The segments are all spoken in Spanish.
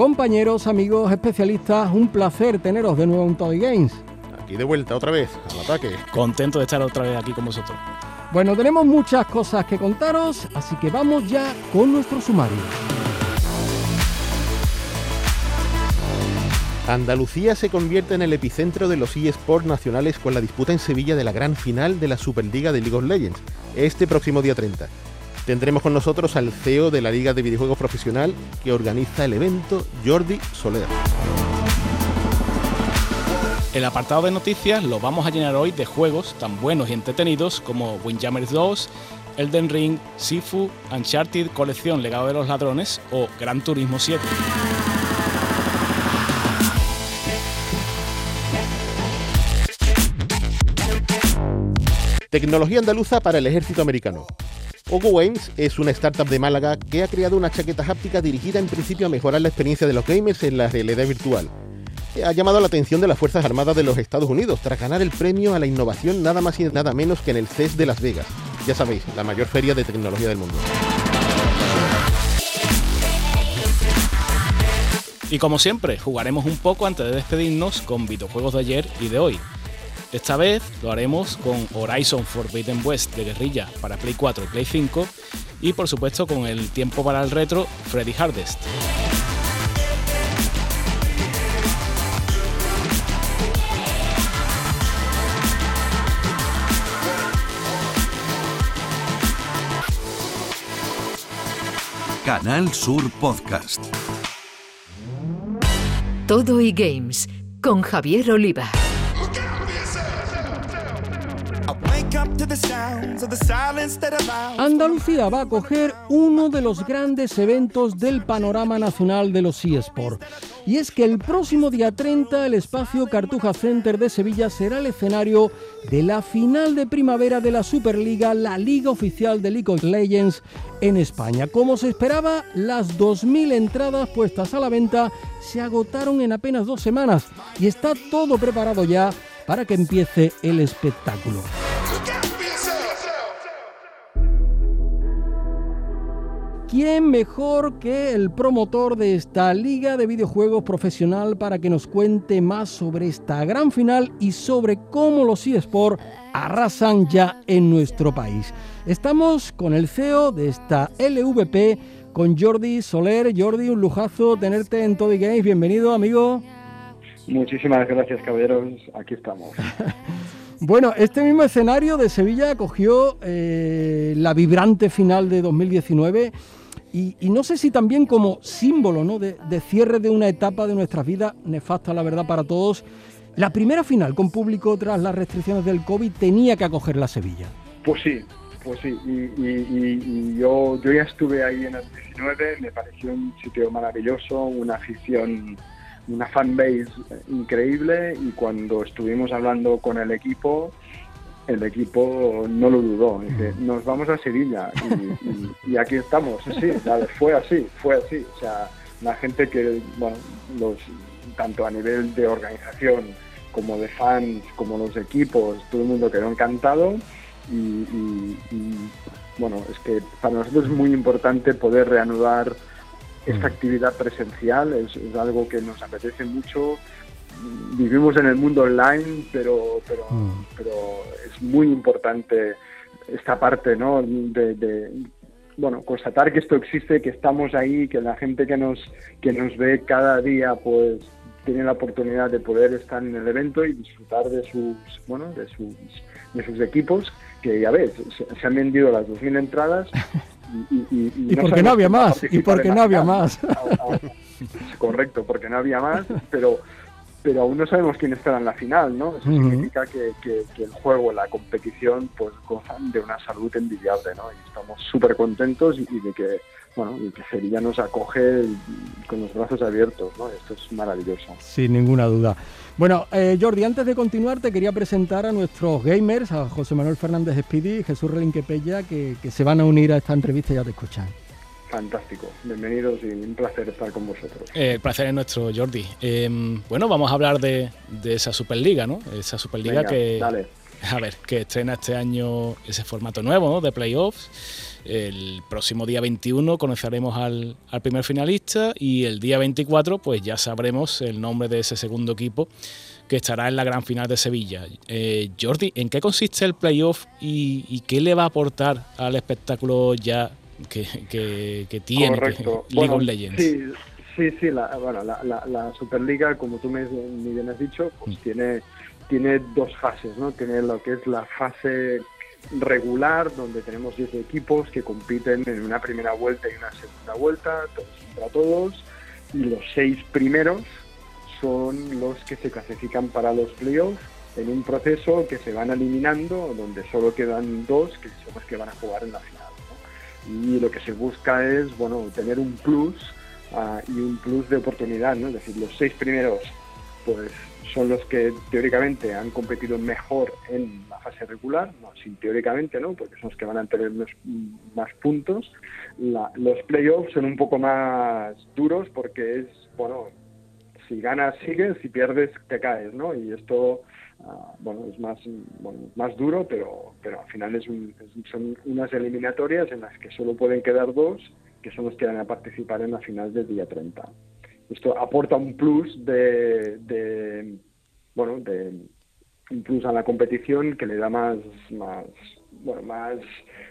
compañeros, amigos, especialistas, un placer teneros de nuevo en Toy Games. Aquí de vuelta otra vez, al ataque. Contento de estar otra vez aquí con vosotros. Bueno, tenemos muchas cosas que contaros, así que vamos ya con nuestro sumario. Andalucía se convierte en el epicentro de los eSports nacionales con la disputa en Sevilla de la gran final de la Superliga de League of Legends, este próximo día 30. Tendremos con nosotros al CEO de la Liga de Videojuegos Profesional que organiza el evento, Jordi Soler. El apartado de noticias lo vamos a llenar hoy de juegos tan buenos y entretenidos como Windjammers 2, Elden Ring, Sifu, Uncharted Colección Legado de los Ladrones o Gran Turismo 7. Tecnología andaluza para el ejército americano. Ogo Games es una startup de Málaga que ha creado una chaqueta háptica dirigida en principio a mejorar la experiencia de los gamers en la realidad virtual. Ha llamado la atención de las Fuerzas Armadas de los Estados Unidos tras ganar el premio a la innovación nada más y nada menos que en el CES de Las Vegas. Ya sabéis, la mayor feria de tecnología del mundo. Y como siempre, jugaremos un poco antes de despedirnos con videojuegos de ayer y de hoy. Esta vez lo haremos con Horizon Forbidden West de guerrilla para Play 4 y Play 5 y por supuesto con el tiempo para el retro Freddy Hardest. Canal Sur Podcast. Todo y Games con Javier Oliva. Andalucía va a acoger uno de los grandes eventos del panorama nacional de los eSports. Y es que el próximo día 30 el espacio Cartuja Center de Sevilla será el escenario de la final de primavera de la Superliga, la liga oficial de League of Legends en España. Como se esperaba, las 2.000 entradas puestas a la venta se agotaron en apenas dos semanas y está todo preparado ya para que empiece el espectáculo. ¿Quién mejor que el promotor de esta liga de videojuegos profesional para que nos cuente más sobre esta gran final y sobre cómo los eSports arrasan ya en nuestro país? Estamos con el CEO de esta LVP, con Jordi Soler. Jordi, un lujazo tenerte en Toddy Games. Bienvenido, amigo. Muchísimas gracias, caballeros. Aquí estamos. Bueno, este mismo escenario de Sevilla acogió eh, la vibrante final de 2019 y, no sé si también como símbolo ¿no? de, cierre de una etapa de nuestras vidas, nefasta la verdad para todos, la primera final con público tras las restricciones del COVID tenía que acoger la Sevilla. Pues sí, pues sí, y, y, yo, yo ya estuve ahí en el 19, me pareció un sitio maravilloso, una afición una fanbase increíble y cuando estuvimos hablando con el equipo, el equipo no lo dudó. Dice, nos vamos a Sevilla y, y, y aquí estamos. Sí, fue así, fue así. O sea, la gente que, bueno, los, tanto a nivel de organización como de fans, como los equipos, todo el mundo quedó encantado y, y, y bueno, es que para nosotros es muy importante poder reanudar esta actividad presencial es, es, algo que nos apetece mucho. Vivimos en el mundo online, pero, pero, mm. pero es muy importante esta parte, ¿no? De, de, bueno, constatar que esto existe, que estamos ahí, que la gente que nos, que nos ve cada día, pues tiene la oportunidad de poder estar en el evento y disfrutar de sus, bueno, de sus, de sus equipos, que ya ves, se, se han vendido las 2.000 entradas y, y, y, y no porque no había más, y porque no había más. Correcto, porque no había más, pero pero aún no sabemos quién estará en la final, ¿no? Eso uh -huh. significa que, que, que, el juego, la competición, pues gozan de una salud envidiable, ¿no? Y estamos súper contentos y, y, de que bueno, y que Sevilla nos acoge con los brazos abiertos, ¿no? Esto es maravilloso. Sin ninguna duda. Bueno, eh, Jordi, antes de continuar te quería presentar a nuestros gamers, a José Manuel Fernández Speedy y Jesús Relinquepella, que, que se van a unir a esta entrevista y ya te escuchan. Fantástico, bienvenidos y un placer estar con vosotros. Eh, el placer es nuestro, Jordi. Em, bueno, vamos a hablar de, esa Superliga, ¿no? Esa Superliga que, dale. a ver, que estrena este año ese formato nuevo, ¿no? De playoffs. El próximo día 21 conoceremos al, primer finalista y el día 24 pues ya sabremos el nombre de ese segundo equipo que estará en la gran final de Sevilla. Eh, Jordi, ¿en qué consiste el playoff y, y qué le va a aportar al espectáculo ya que, tiene League of Legends. Sí, sí, sí la, bueno, la, la, Superliga, como tú me, bien has dicho, pues mm. tiene, tiene dos fases, ¿no? Tiene lo que es la fase regular, donde tenemos 10 equipos que compiten en una primera vuelta y una segunda vuelta, todos contra todos, y los seis primeros son los que se clasifican para los playoffs en un proceso que se van eliminando, donde solo quedan dos que son los que van a jugar en la final y lo que se busca es bueno tener un plus ah, y un plus de oportunidad, ¿no? Es decir, los seis primeros pues son los que teóricamente han competido mejor en la fase regular, no, sin teóricamente, ¿no? Porque son los que van a tener más puntos. los playoffs son un poco más duros porque es, bueno, si ganas sigues, si pierdes te caes, ¿no? Y esto Ah, bueno, es más, más duro, pero, pero al final es son unas eliminatorias en las que solo pueden quedar dos, que son los que van a participar en la final del día 30. Esto aporta un plus de, bueno, de un plus a la competición que le da más, más, bueno, más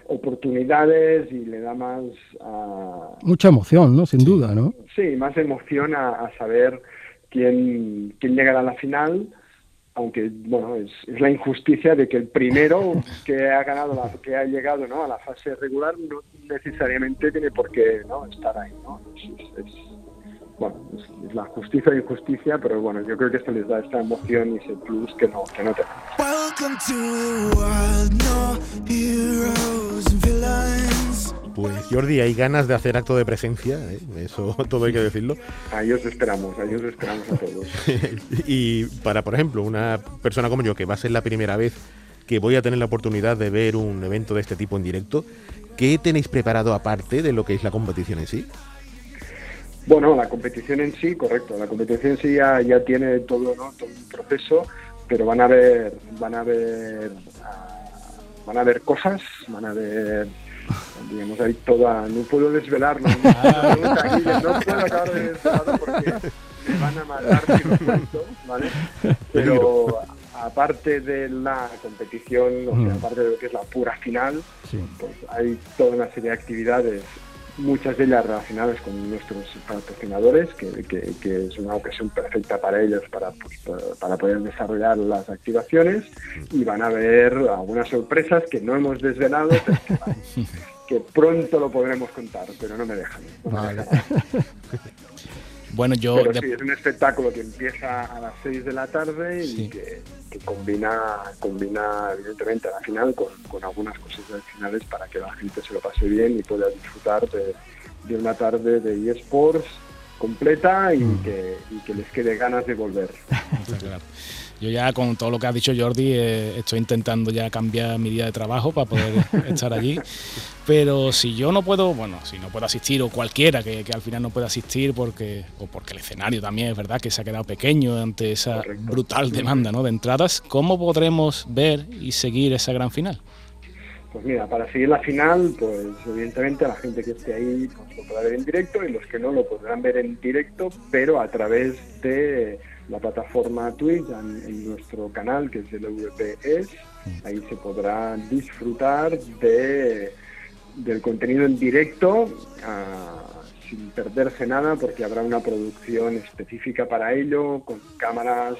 oportunidades y le da más... Mucha emoción, ¿no? Sin duda, ¿no? Sí, más emoción a, a saber quién, quién llegará a la final aunque bueno es, la injusticia de que el primero que ha ganado la, que ha llegado ¿no? a la fase regular no necesariamente tiene por qué ¿no? estar ahí ¿no? es, bueno es, la justicia e injusticia pero bueno yo creo que esto les da esta emoción y ese plus que no que no pues Jordi, hay ganas de hacer acto de presencia, ¿eh? eso todo hay que decirlo. Ahí os esperamos, ahí os esperamos a todos. y para, por ejemplo, una persona como yo, que va a ser la primera vez que voy a tener la oportunidad de ver un evento de este tipo en directo, ¿qué tenéis preparado aparte de lo que es la competición en sí? Bueno, la competición en sí, correcto, la competición en sí ya, ya tiene todo, ¿no? todo un proceso, pero van a ver, van a ver, ah, van a ver cosas, van a ver digamos ahí toda, no puedo desvelarlo, no, puedo acabar de desvelarlo porque me van a matar si lo cuento, ¿vale? Pero aparte de la competición, o sea, mm. aparte de lo que es la pura final, pues hay toda una serie de actividades muchas de ellas relacionadas con nuestros patrocinadores, que, que, es una ocasión perfecta para ellos para, pues, para poder desarrollar las activaciones y van a ver algunas sorpresas que no hemos desvelado, que, pronto lo podremos contar, pero no me dejan. Bueno, yo... Pero sí, es un espectáculo que empieza a las 6 de la tarde y que, combina, combina evidentemente a la final con, algunas cosas adicionales para que la gente se lo pase bien y pueda disfrutar de, una tarde de eSports completa y, mm. que, y que les quede ganas de volver. Yo ya con todo lo que ha dicho Jordi eh, estoy intentando ya cambiar mi día de trabajo para poder estar allí. Pero si yo no puedo, bueno, si no puedo asistir o cualquiera que, al final no pueda asistir porque o porque el escenario también es verdad que se ha quedado pequeño ante esa brutal demanda ¿no? de entradas, ¿cómo podremos ver y seguir esa gran final? Pues mira, para seguir la final, pues evidentemente la gente que esté ahí pues, lo podrá ver en directo y los que no lo podrán ver en directo, pero a través de la plataforma Twitch, en, nuestro canal que es el VPS. Ahí se podrá disfrutar de, del contenido en directo ah, sin perderse nada porque habrá una producción específica para ello, con cámaras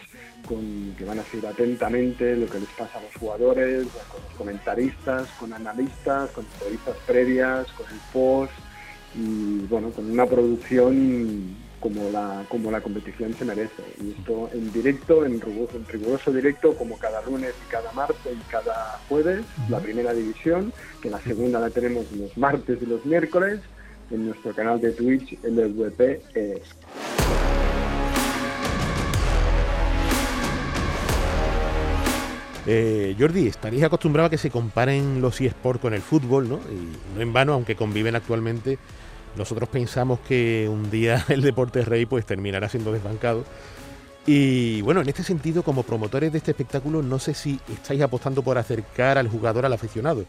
con, que van a seguir atentamente lo que les pasa a los jugadores, con los comentaristas, con analistas, con entrevistas previas, con el post y bueno, con una producción como la, como la competición se merece. Y esto en directo, en riguroso, en riguroso directo, como cada lunes y cada martes y cada jueves, la primera división, que la segunda la tenemos los martes y los miércoles, en nuestro canal de Twitch, LVP. Eh, Jordi, estaréis acostumbrado a que se comparen los eSports con el fútbol, ¿no? Y no en vano, aunque conviven actualmente, nosotros pensamos que un día el deporte rey pues terminará siendo desbancado. Y bueno, en este sentido, como promotores de este espectáculo, no sé si estáis apostando por acercar al jugador al aficionado.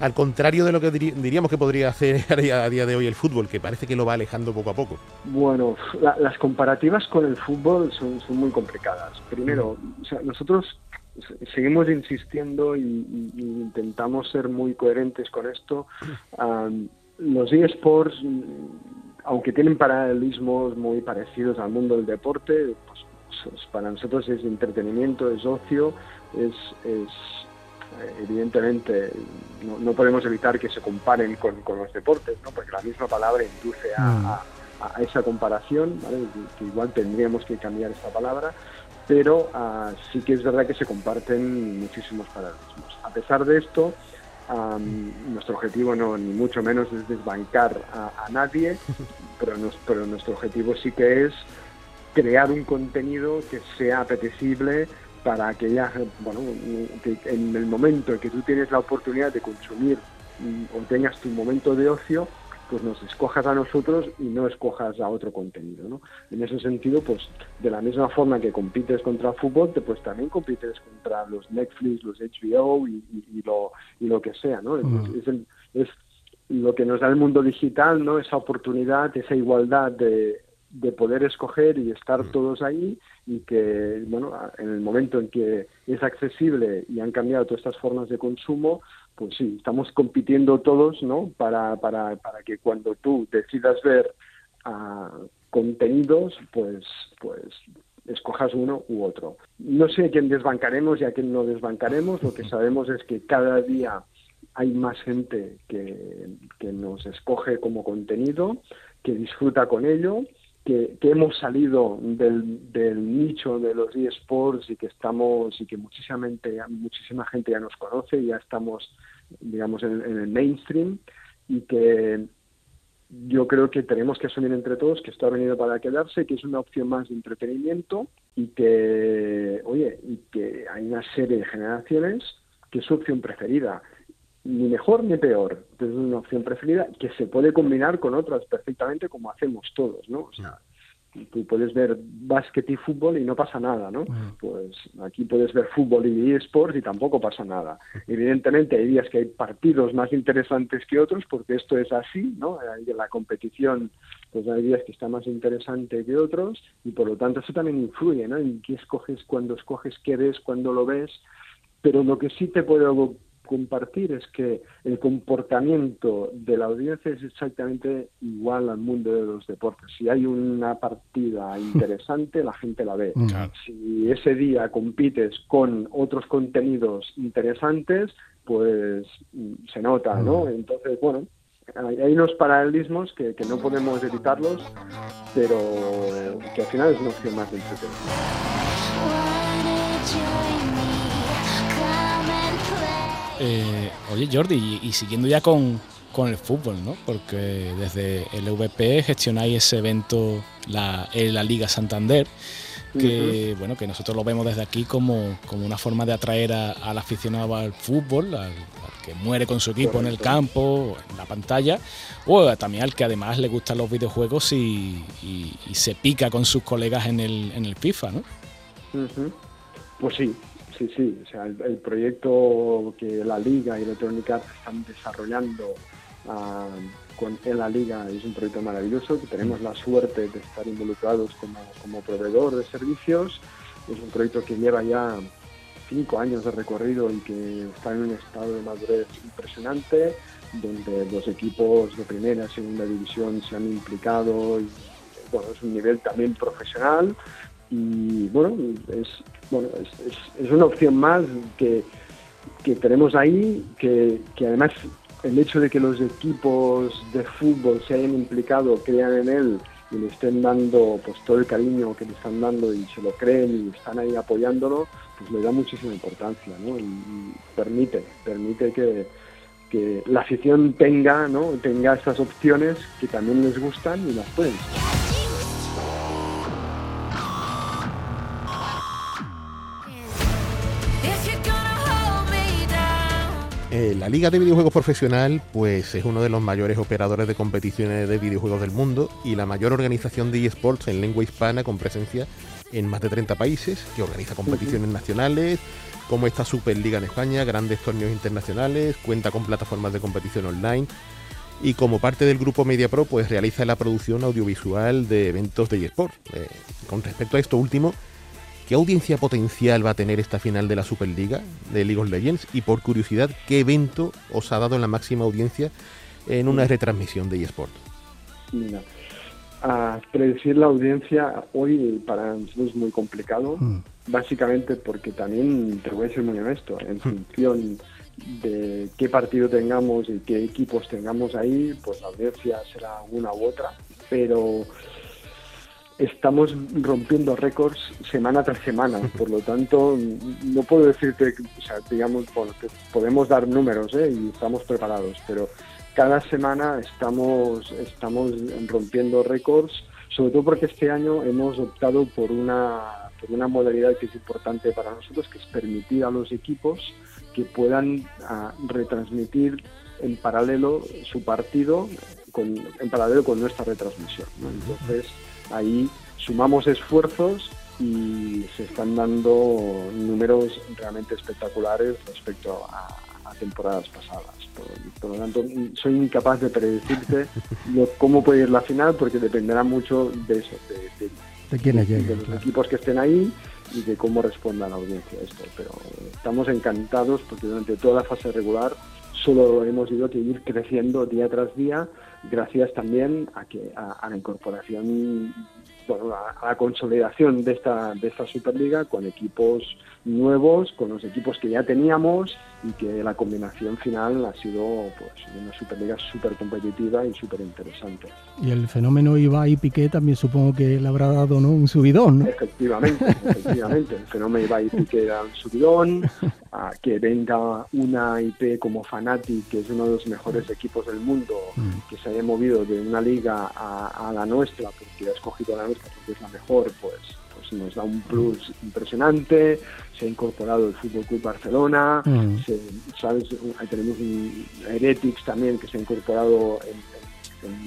Al contrario de lo que diríamos que podría hacer a día de hoy el fútbol, que parece que lo va alejando poco a poco. Bueno, las comparativas con el fútbol son, muy complicadas. Primero, nosotros seguimos insistiendo y, intentamos ser muy coherentes con esto. los eSports, aunque tienen paralelismos muy parecidos al mundo del deporte, pues, pues, para nosotros es entretenimiento, es ocio, es, es evidentemente no, podemos evitar que se comparen con, los deportes, ¿no? porque la misma palabra induce a, mm. esa comparación, que, igual tendríamos que cambiar esta palabra, pero ah, sí que es verdad que se comparten muchísimos paralelismos. A pesar de esto, nuestro objetivo no ni mucho menos es desbancar a, nadie, pero, pero nuestro objetivo sí que es crear un contenido que sea apetecible para aquella, bueno, que en el momento en que tú tienes la oportunidad de consumir mm, o tengas tu momento de ocio, pues nos escojas a nosotros y no escojas a otro contenido, ¿no? En ese sentido, pues de la misma forma que compites contra el fútbol, pues también compites contra los Netflix, los HBO y, lo, y lo que sea, ¿no? Es, es, lo que nos da el mundo digital, ¿no? Esa oportunidad, esa igualdad de, de poder escoger y estar todos ahí y que, bueno, en el momento en que es accesible y han cambiado todas estas formas de consumo, pues sí, estamos compitiendo todos, ¿no? Para, para, para que cuando tú decidas ver uh, contenidos, pues, pues escojas uno u otro. No sé a quién desbancaremos y a quién no desbancaremos, lo que sabemos es que cada día hay más gente que, que nos escoge como contenido, que disfruta con ello que, hemos salido del, nicho de los eSports y que estamos y que muchísima gente, muchísima gente ya nos conoce, ya estamos, digamos, en, el mainstream y que yo creo que tenemos que asumir entre todos que esto ha venido para quedarse, que es una opción más de entretenimiento y que, oye, y que hay una serie de generaciones que es su opción preferida ni mejor ni peor. Es una opción preferida que se puede combinar con otras perfectamente como hacemos todos, ¿no? O sea, tú puedes ver básquet y fútbol y no pasa nada, ¿no? Pues aquí puedes ver fútbol y eSports y tampoco pasa nada. Evidentemente hay días que hay partidos más interesantes que otros porque esto es así, ¿no? La competición pues hay días que está más interesante que otros y por lo tanto eso también influye, ¿no? En qué escoges, cuando escoges, qué ves, cuando lo ves. Pero lo que sí te puedo compartir es que el comportamiento de la audiencia es exactamente igual al mundo de los deportes. Si hay una partida interesante, la gente la ve. Mm. Si ese día compites con otros contenidos interesantes, pues mm, se nota, ¿no? Mm. Entonces, bueno, hay unos paralelismos que, que no podemos evitarlos, pero que al final es una opción más de entretenimiento. Eh, oye, Jordi, y, siguiendo ya con, el fútbol, ¿no? Porque desde el VP gestionáis ese evento la, en la Liga Santander, que bueno, que nosotros lo vemos desde aquí como, una forma de atraer al aficionado al fútbol, al, que muere con su equipo en el campo, en la pantalla, o también al que además le gustan los videojuegos y, se pica con sus colegas en el, en el FIFA, ¿no? Pues sí, Sí, sí, o sea, el, proyecto que la Liga y Electronic Arts están desarrollando ah, con, en la Liga es un proyecto maravilloso, que tenemos la suerte de estar involucrados como, como proveedor de servicios. Es un proyecto que lleva ya cinco años de recorrido y que está en un estado de madurez impresionante, donde los equipos de primera y segunda división se han implicado y bueno, es un nivel también profesional y bueno, es, bueno, es, una opción más que, que tenemos ahí, que, que, además el hecho de que los equipos de fútbol se hayan implicado, crean en él y le estén dando pues todo el cariño que le están dando y se lo creen y están ahí apoyándolo, pues le da muchísima importancia, ¿no? Y, permite, permite que, que la afición tenga, ¿no? tenga estas opciones que también les gustan y las pueden. La Liga de Videojuegos Profesional pues es uno de los mayores operadores de competiciones de videojuegos del mundo y la mayor organización de eSports en lengua hispana con presencia en más de 30 países, que organiza competiciones nacionales, como esta Superliga en España, grandes torneos internacionales, cuenta con plataformas de competición online y como parte del grupo MediaPro pues realiza la producción audiovisual de eventos de eSports. Eh, con respecto a esto último, ¿Qué audiencia potencial va a tener esta final de la Superliga de League of Legends? Y por curiosidad, ¿qué evento os ha dado la máxima audiencia en una retransmisión de eSport? Mira, a predecir la audiencia hoy para nosotros es muy complicado, mm. básicamente porque también, te voy a ser muy honesto, en mm. función de qué partido tengamos y qué equipos tengamos ahí, pues la audiencia será una u otra, pero estamos rompiendo récords semana tras semana, por lo tanto no puedo decirte, o sea, digamos, podemos dar números ¿eh? y estamos preparados, pero cada semana estamos, estamos rompiendo récords, sobre todo porque este año hemos optado por una, por una modalidad que es importante para nosotros, que es permitir a los equipos que puedan ah, retransmitir en paralelo su partido con, en paralelo con nuestra retransmisión. Entonces, ahí sumamos esfuerzos y se están dando números realmente espectaculares respecto a, temporadas pasadas. Por, lo tanto, soy incapaz de predecirte cómo puede ir la final porque dependerá mucho de eso, de, de, los equipos que estén ahí y de cómo responda la audiencia a esto. Pero estamos encantados porque durante toda la fase regular solo hemos ido a ir creciendo día tras día gracias también a que a la incorporación bueno, a, la consolidación de de esta Superliga con equipos nuevos, con los equipos que ya teníamos y que la combinación final ha sido pues, una Superliga súper competitiva y súper interesante. Y el fenómeno Ibai y Piqué también supongo que le habrá dado ¿no? un subidón, ¿no? Efectivamente, efectivamente. El fenómeno Ibai y Piqué da un subidón, a que venga una IP como Fanatic, que es uno de los mejores equipos del mundo, mm. que se haya movido de una liga a, a la nuestra, porque ha escogido la nuestra porque es la mejor, pues pues nos da un plus impresionante, se ha incorporado el Fútbol Club Barcelona, mm. ¿sabes? Ahí tenemos un Heretics también que se ha incorporado en,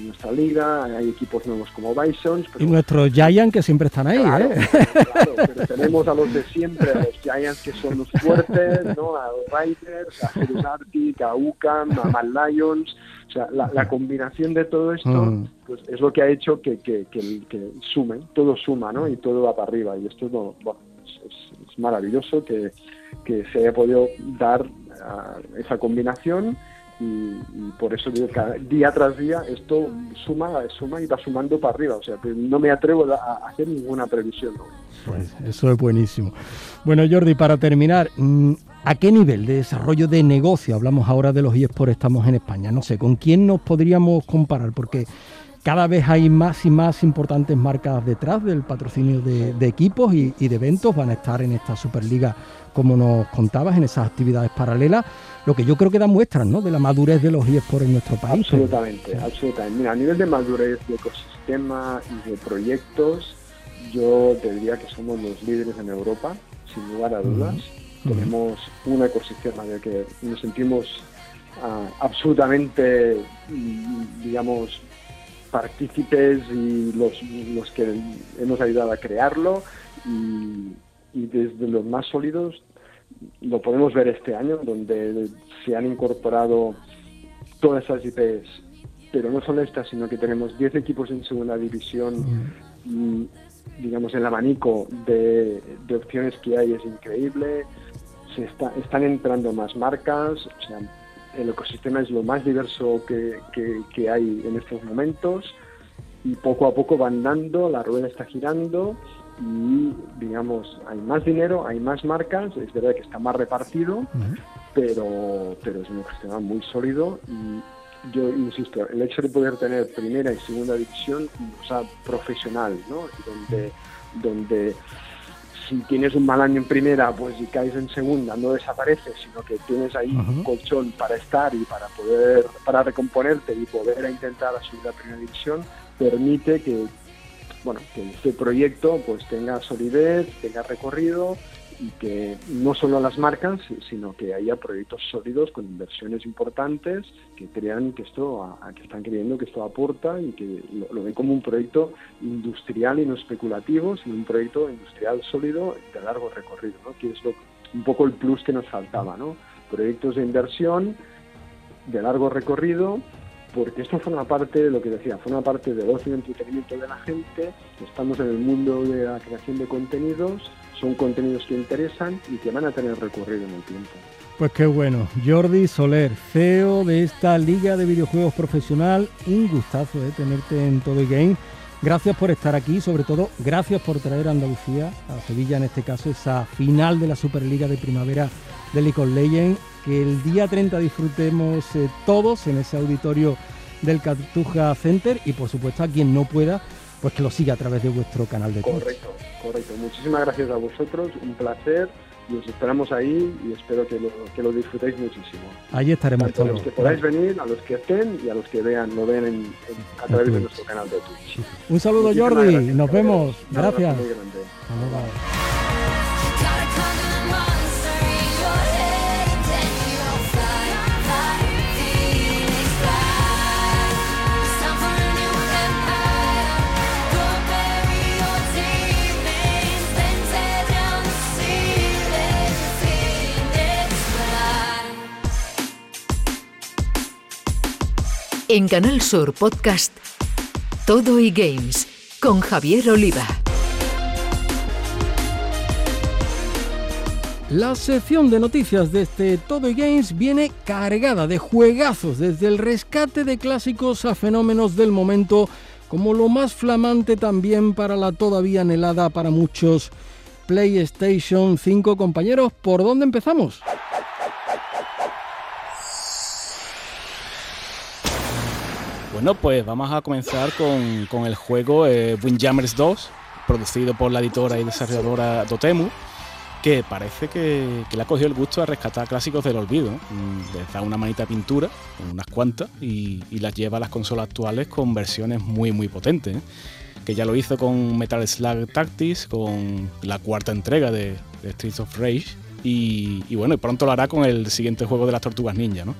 nuestra liga, hay equipos nuevos como Bisons. y nuestros Giants que siempre están ahí, claro, ¿eh? Claro, pero tenemos a los de siempre, a los Giants que son los fuertes, ¿no? A los Riders, a Jerus Arctic, a UCAM, a Mal Lions, o sea, la, combinación de todo esto mm. pues es lo que ha hecho que, que, que, sume, todo suma, ¿no? Y todo va para arriba. Y esto es, bueno, es, maravilloso que, que, se haya podido dar esa combinación y, por eso digo que día tras día esto suma, suma y va sumando para arriba. O sea, no me atrevo a hacer ninguna previsión. Pues eso es buenísimo. Bueno, Jordi, para terminar, mm, ¿A qué nivel de desarrollo de negocio, hablamos ahora de los eSports, estamos en España? No sé, ¿con quién nos podríamos comparar? Porque cada vez hay más y más importantes marcas detrás del patrocinio de, equipos y, de eventos, van a estar en esta Superliga, como nos contabas, en esas actividades paralelas, lo que yo creo que da muestras ¿no? de la madurez de los eSports en nuestro país. Absolutamente, absolutamente. Mira, a nivel de madurez de ecosistema y de proyectos, yo te diría que somos los líderes en Europa, sin lugar a dudas. Tenemos un ecosistema de que nos sentimos ah, absolutamente, mm, digamos, partícipes y los, los, que hemos ayudado a crearlo y, desde los más sólidos lo podemos ver este año donde se han incorporado todas esas IPs pero no solo estas sino que tenemos 10 equipos en segunda división y digamos el abanico de, de opciones que hay es increíble. Están entrando más marcas, o sea, el ecosistema es lo más diverso que, que, hay en estos momentos y poco a poco van dando, la rueda está girando y digamos hay más dinero, hay más marcas, es verdad que está más repartido, pero, pero es un ecosistema muy sólido y yo insisto, el hecho de poder tener primera y segunda división, o sea, profesional, ¿no? Donde, donde si tienes un mal año en primera, pues si caes en segunda no desapareces, sino que tienes ahí un colchón para estar y para poder, para recomponerte y poder intentar subir a primera división, permite que, bueno, que este proyecto pues tenga solidez, tenga recorrido y que no solo las marcas, sino que haya proyectos sólidos con inversiones importantes que crean que esto, que están creyendo que esto aporta y que lo, ven como un proyecto industrial y no especulativo, sino un proyecto industrial sólido de largo recorrido, ¿no? que es un poco el plus que nos faltaba, ¿no? proyectos de inversión de largo recorrido porque esto forma parte de lo que decía, forma parte del ocio y entretenimiento de la gente, estamos en el mundo de la creación de contenidos, son contenidos que interesan y que van a tener recorrido en el tiempo. Pues qué bueno. Jordi Soler, CEO de esta Liga de Videojuegos Profesional, un gustazo de tenerte en Todo Game. Gracias por estar aquí, sobre todo gracias por traer a Andalucía, a Sevilla en este caso, esa final de la Superliga de Primavera de League of Legends. Que el día 30 disfrutemos eh, todos en ese auditorio del Cartuja Center y por supuesto a quien no pueda, pues que lo siga a través de vuestro canal de Twitch. Correcto, correcto. Muchísimas gracias a vosotros, un placer y os esperamos ahí y espero que lo, que lo disfrutéis muchísimo. Ahí estaremos todos. A los que podáis venir, a los que estén y a los que vean, lo ven en, a través de nuestro canal de Twitch. Un saludo Jordi, nos vemos. Gracias. En Canal Sur Podcast, Todo y Games, con Javier Oliva. La sección de noticias de este Todo y Games viene cargada de juegazos, desde el rescate de clásicos a fenómenos del momento, como lo más flamante también para la todavía anhelada para muchos PlayStation 5. Compañeros, ¿por dónde empezamos? Bueno, pues vamos a comenzar con, el juego eh, Windjammers 2, producido por la editora y desarrolladora Dotemu, que parece que, le ha cogido el gusto a rescatar clásicos del olvido. Mm, les da una manita de pintura, unas cuantas, y, las lleva a las consolas actuales con versiones muy, muy potentes. ¿eh? Que ya lo hizo con Metal Slug Tactics, con la cuarta entrega de, Streets of Rage, y, y, bueno, pronto lo hará con el siguiente juego de las Tortugas Ninja, ¿no?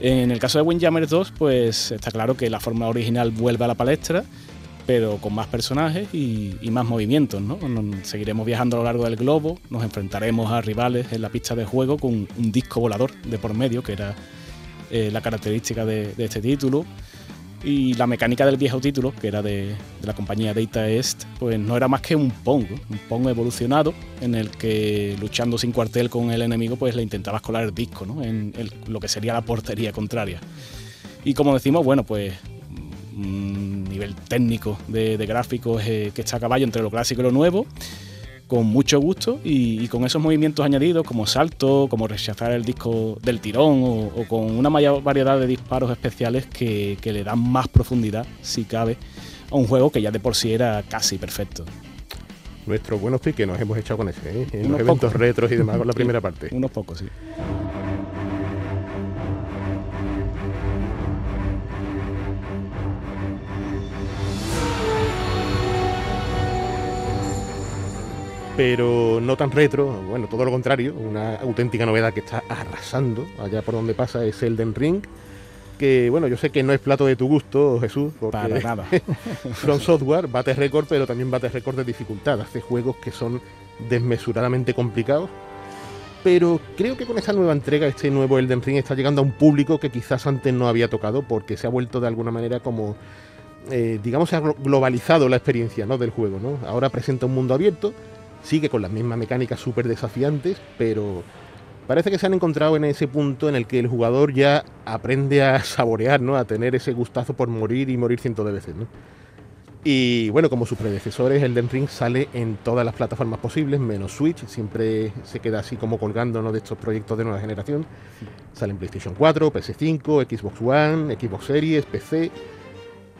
En el caso de Windjammers 2, pues está claro que la forma original vuelve a la palestra, pero con más personajes y, más movimientos. ¿no? seguiremos viajando a lo largo del globo, nos enfrentaremos a rivales en la pista de juego con un disco volador de por medio, que era eh, la característica de este título. Y la mecánica del viejo título, que era de, la compañía Data East, pues no era más que un Pong, un Pong evolucionado en el que luchando sin cuartel con el enemigo, pues le intentabas colar el disco, ¿no? En lo que sería la portería contraria. Y como decimos, bueno, pues un nivel técnico de, gráficos eh, que está a caballo entre lo clásico y lo nuevo con mucho gusto y, con esos movimientos añadidos como salto, como rechazar el disco del tirón o, con una mayor variedad de disparos especiales que, le dan más profundidad, si cabe, a un juego que ya de por sí era casi perfecto. Nuestros buenos piques nos hemos echado con ese, ¿eh? en los eventos retros y demás con la primera parte. Unos pocos, sí. Pero no tan retro, bueno, todo lo contrario, una auténtica novedad que está arrasando allá por donde pasa es Elden Ring, que bueno, yo sé que no es plato de tu gusto, Jesús, porque Para nada. From Software bate récord, pero también bate récord de dificultad, hace juegos que son desmesuradamente complicados, pero creo que con esta nueva entrega, este nuevo Elden Ring está llegando a un público que quizás antes no había tocado, porque se ha vuelto de alguna manera como... Eh, digamos, se ha globalizado la experiencia ¿no? del juego. ¿no? Ahora presenta un mundo abierto, sigue con las mismas mecánicas súper desafiantes, pero parece que se han encontrado en ese punto en el que el jugador ya aprende a saborear, ¿no? A tener ese gustazo por morir y morir cientos de veces, ¿no? Y bueno, como sus predecesores, Elden Ring sale en todas las plataformas posibles, menos Switch, siempre se queda así como colgando de estos proyectos de nueva generación. Sale en PlayStation 4, PS5, Xbox One, Xbox Series, PC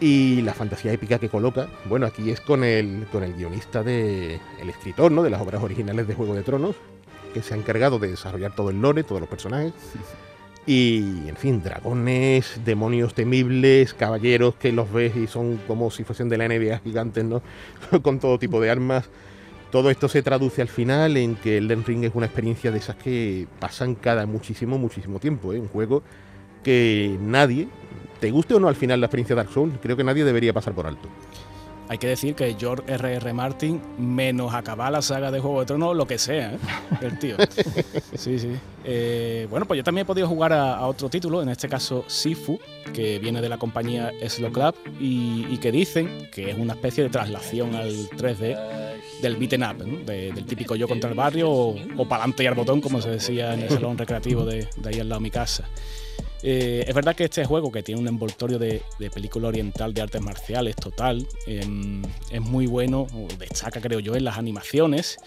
y la fantasía épica que coloca, bueno, aquí es con el, con el guionista de, el escritor, ¿no? De las obras originales de Juego de Tronos, que se ha encargado de desarrollar todo el lore, todos los personajes. Y, en fin, dragones, demonios temibles, caballeros que los ves y son como si fuesen de la NBA gigantes, ¿no? con todo tipo de armas. Todo esto se traduce al final en que Elden Ring es una experiencia de esas que pasan cada muchísimo, muchísimo tiempo. ¿eh? Un juego que nadie, te guste o no al final la experiencia de Dark Souls, creo que nadie debería pasar por alto. Hay que decir que George R.R. R. Martin, menos acabar la saga de Juego de Tronos, lo que sea, ¿eh? el tío. Sí, sí. Eh, bueno, pues yo también he podido jugar a, otro título, en este caso Sifu, que viene de la compañía Slow Club y, que dicen que es una especie de traslación al 3D del beaten up, del típico yo contra el barrio o, o pa'lante y al botón, como se decía en el salón recreativo de, de ahí al lado de mi casa. Eh, es verdad que este juego, que tiene un envoltorio de, película oriental de artes marciales total, em, es muy bueno, destaca creo yo en las animaciones,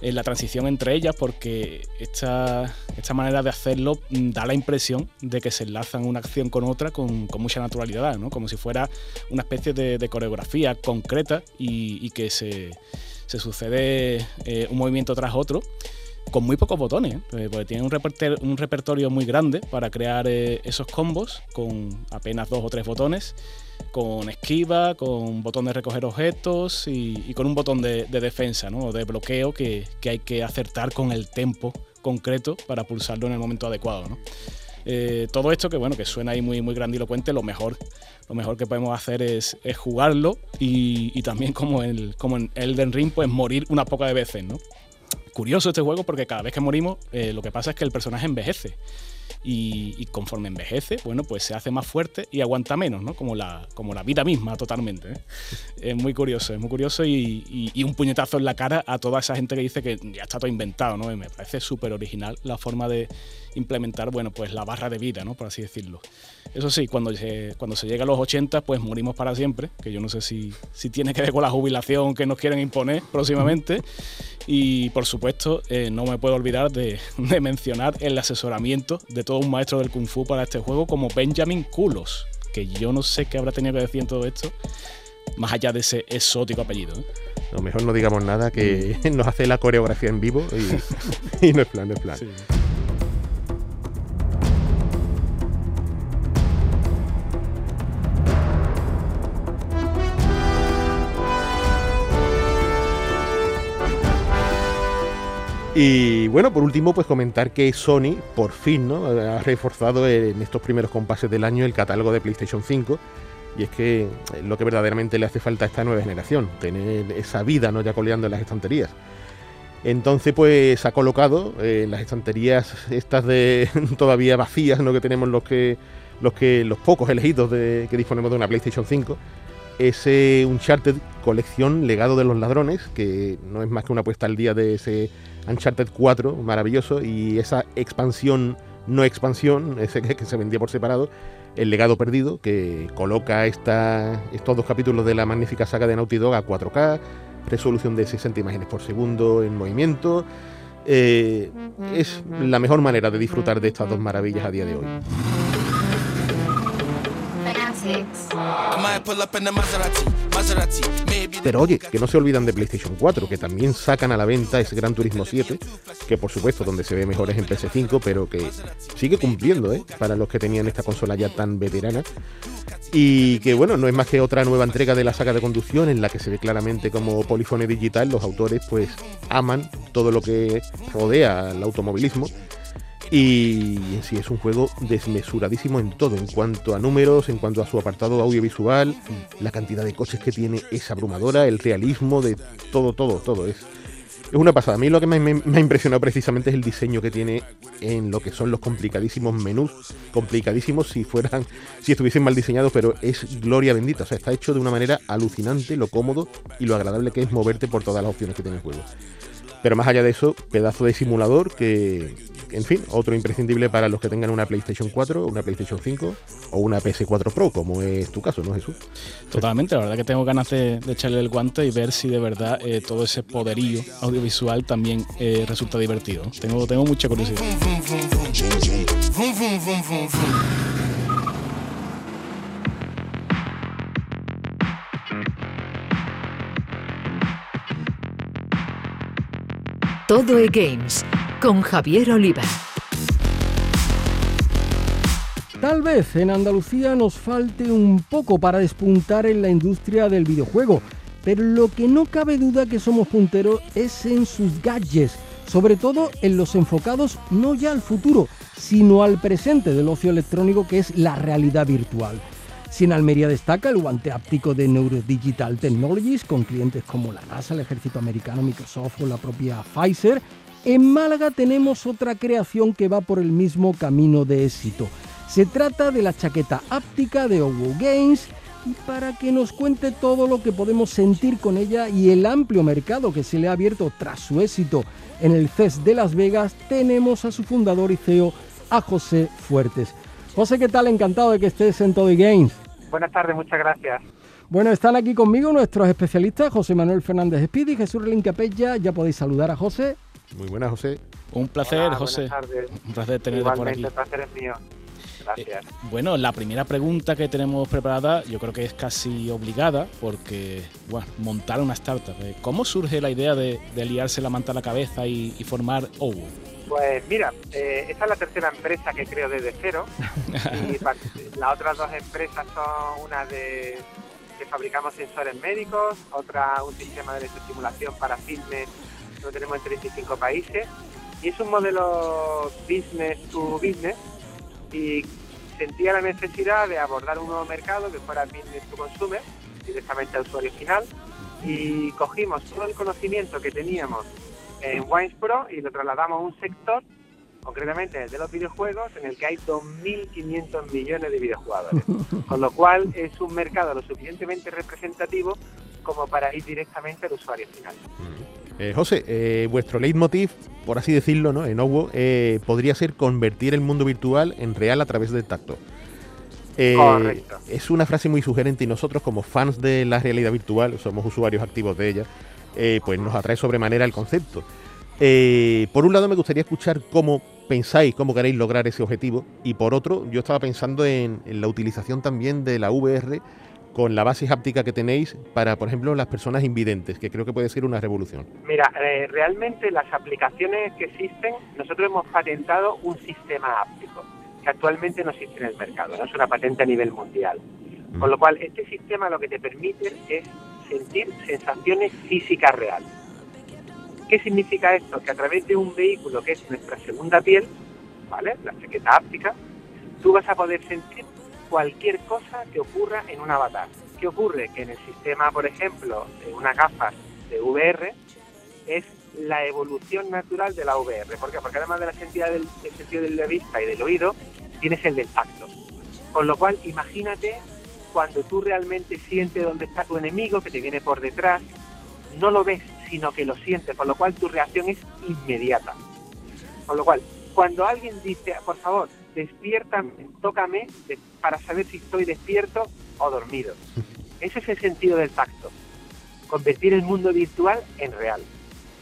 en la transición entre ellas, porque esta, esta manera de hacerlo mm, da la impresión de que se enlazan una acción con otra con, mucha naturalidad, ¿no? como si fuera una especie de, coreografía concreta y, que se, sucede eh, un movimiento tras otro con muy pocos botones, ¿eh? porque tiene un, repertorio muy grande para crear eh, esos combos con apenas dos o tres botones, con esquiva, con botón de recoger objetos y, con un botón de, defensa, ¿no? de bloqueo que, hay que acertar con el tempo concreto para pulsarlo en el momento adecuado. ¿no? Eh, todo esto que bueno que suena ahí muy muy grandilocuente lo mejor lo mejor que podemos hacer es, jugarlo y, también como, el, como en Elden Ring pues morir una poca de veces no curioso este juego porque cada vez que morimos eh, lo que pasa es que el personaje envejece. Y, conforme envejece, bueno, pues se hace más fuerte y aguanta menos, ¿no? Como la, como la vida misma totalmente. ¿eh? Es muy curioso, es muy curioso y, un puñetazo en la cara a toda esa gente que dice que ya está todo inventado, ¿no? me parece súper original la forma de implementar, bueno, pues la barra de vida, ¿no? Por así decirlo. Eso sí, cuando se, cuando se llega a los 80, pues morimos para siempre, que yo no sé si, si tiene que ver con la jubilación que nos quieren imponer próximamente. Y por supuesto, eh, no me puedo olvidar de, mencionar el asesoramiento de todo un maestro del Kung Fu para este juego como Benjamin Kulos, que yo no sé qué habrá tenido que decir en todo esto, más allá de ese exótico apellido. ¿eh? lo mejor no digamos nada, que nos hace la coreografía en vivo y, no es plan, no es plan. Y bueno, por último, pues comentar que Sony, por fin, ¿no? Ha reforzado en estos primeros compases del año el catálogo de PlayStation 5. Y es que lo que verdaderamente le hace falta a esta nueva generación, tener esa vida, ¿no? Ya coleando en las estanterías. Entonces, pues ha colocado en eh, las estanterías estas de todavía vacías, ¿no? Que tenemos los que los que los pocos elegidos que disponemos de una PlayStation 5 ese Uncharted colección Legado de los Ladrones, que no es más que una puesta al día de ese Uncharted 4 maravilloso y esa expansión no expansión, ese que, se vendía por separado, El legado perdido, que coloca estos dos capítulos de la magnífica saga de Naughty Dog a 4K, resolución de 60 imágenes por segundo en movimiento. Eh, es la mejor manera de disfrutar de estas dos maravillas a día de hoy. Pero oye, que no se olvidan de PlayStation 4, que también sacan a la venta ese Gran Turismo 7, que por supuesto donde se ve mejor es en PS5, pero que sigue cumpliendo, ¿eh? Para los que tenían esta consola ya tan veterana. Y que bueno, no es más que otra nueva entrega de la saga de conducción en la que se ve claramente como Polyphony Digital, los autores pues aman todo lo que rodea al automovilismo y sí es un juego desmesuradísimo en todo, en cuanto a números, en cuanto a su apartado audiovisual, la cantidad de coches que tiene es abrumadora, el realismo de todo, todo, todo. Es, es una pasada. A mí lo que me, me, ha impresionado precisamente es el diseño que tiene en lo que son los complicadísimos menús. Complicadísimos si fueran, si estuviesen mal diseñados, pero es gloria bendita. O sea, está hecho de una manera alucinante, lo cómodo y lo agradable que es moverte por todas las opciones que tiene el juego. Pero más allá de eso, pedazo de simulador que, en fin, otro imprescindible para los que tengan una PlayStation 4, una PlayStation 5 o una PS4 Pro, como es tu caso, ¿no, Jesús? Totalmente, la verdad que tengo ganas de, echarle el guante y ver si de verdad eh, todo ese poderío audiovisual también eh, resulta divertido. Tengo, tengo mucha curiosidad. Todo e Games con Javier Oliva. Tal vez en Andalucía nos falte un poco para despuntar en la industria del videojuego, pero lo que no cabe duda que somos punteros es en sus gadgets, sobre todo en los enfocados no ya al futuro, sino al presente del ocio electrónico que es la realidad virtual. Si en Almería destaca el guante áptico de Neurodigital Technologies con clientes como la NASA, el ejército americano, Microsoft o la propia Pfizer, en Málaga tenemos otra creación que va por el mismo camino de éxito. Se trata de la chaqueta áptica de Owo Games y para que nos cuente todo lo que podemos sentir con ella y el amplio mercado que se le ha abierto tras su éxito en el CES de Las Vegas, tenemos a su fundador y CEO, a José Fuertes. José, ¿qué tal? Encantado de que estés en Todo Games. Buenas tardes, muchas gracias. Bueno, están aquí conmigo nuestros especialistas, José Manuel Fernández y Jesús Relín Capella. Ya podéis saludar a José. Muy buenas, José. Un placer, José. Un placer tenerte por aquí. El placer es mío. Gracias. Eh, bueno, la primera pregunta que tenemos preparada yo creo que es casi obligada porque, bueno, montar una startup. Eh, ¿Cómo surge la idea de, liarse la manta a la cabeza y, formar OWO? Pues mira, eh, esta es la tercera empresa que creo desde cero y las otras dos empresas son una de que fabricamos sensores médicos, otra un sistema de electroestimulación para filmes, lo tenemos en 35 países y es un modelo business to business y sentía la necesidad de abordar un nuevo mercado que fuera business to consumer, directamente al usuario final, y cogimos todo el conocimiento que teníamos en Wines Pro y lo trasladamos a un sector, concretamente el de los videojuegos, en el que hay 2.500 millones de videojugadores. Con lo cual es un mercado lo suficientemente representativo como para ir directamente al usuario final. Eh, José, eh, vuestro leitmotiv, por así decirlo, ¿no? en OWO, eh, podría ser convertir el mundo virtual en real a través del tacto. Correcto. Es una frase muy sugerente y nosotros como fans de la realidad virtual, somos usuarios activos de ella, pues nos atrae sobremanera el concepto. por un lado me gustaría escuchar cómo pensáis, cómo queréis lograr ese objetivo y por otro yo estaba pensando en la utilización también de la VR con la base háptica que tenéis para, por ejemplo, las personas invidentes, que creo que puede ser una revolución? Mira, eh, realmente las aplicaciones que existen, nosotros hemos patentado un sistema áptico que actualmente no existe en el mercado, no es una patente a nivel mundial. Mm. Con lo cual, este sistema lo que te permite es sentir sensaciones físicas reales. ¿Qué significa esto? Que a través de un vehículo que es nuestra segunda piel, ¿vale? La chaqueta áptica, tú vas a poder sentir cualquier cosa que ocurra en un avatar. ¿Qué ocurre? Que en el sistema, por ejemplo, de una gafas de VR, es la evolución natural de la VR. ¿Por? Porque además de la sentido del, sentido de la vista y del oído, tienes el del tacto. Con lo cual, imagínate cuando tú realmente sientes dónde está tu enemigo, que te viene por detrás, no lo ves, sino que lo sientes, con lo cual tu reacción es inmediata. Con lo cual, cuando alguien dice, por favor, despierta, tócame para saber si estoy despierto o dormido. Ese es el sentido del tacto, convertir el mundo virtual en real.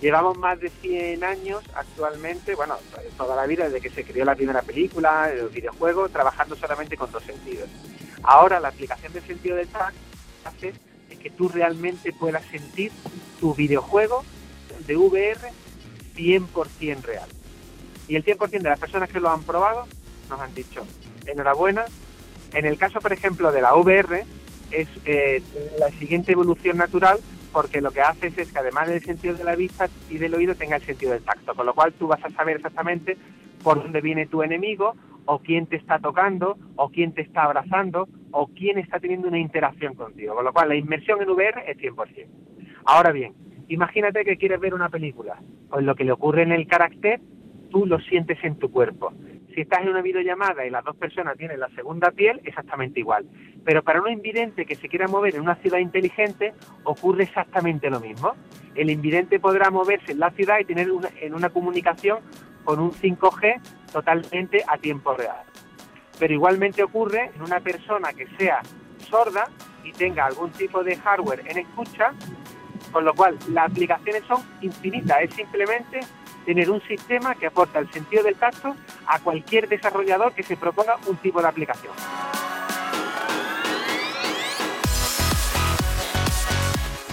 Llevamos más de 100 años actualmente, bueno, toda la vida desde que se creó la primera película, el videojuego, trabajando solamente con dos sentidos. Ahora la aplicación del sentido del tacto hace que tú realmente puedas sentir tu videojuego de VR 100% real. Y el 100% de las personas que lo han probado nos han dicho, enhorabuena. En el caso, por ejemplo, de la VR, es eh, la siguiente evolución natural porque lo que hace es que además del sentido de la vista y del oído tenga el sentido del tacto, con lo cual tú vas a saber exactamente por dónde viene tu enemigo o quién te está tocando o quién te está abrazando o quién está teniendo una interacción contigo, con lo cual la inmersión en VR es 100%. Ahora bien, imagínate que quieres ver una película, pues lo que le ocurre en el carácter, tú lo sientes en tu cuerpo si estás en una videollamada y las dos personas tienen la segunda piel, exactamente igual. Pero para un invidente que se quiera mover en una ciudad inteligente, ocurre exactamente lo mismo. El invidente podrá moverse en la ciudad y tener una, en una comunicación con un 5G totalmente a tiempo real. Pero igualmente ocurre en una persona que sea sorda y tenga algún tipo de hardware en escucha, con lo cual las aplicaciones son infinitas, es simplemente tener un sistema que aporta el sentido del tacto a cualquier desarrollador que se proponga un tipo de aplicación.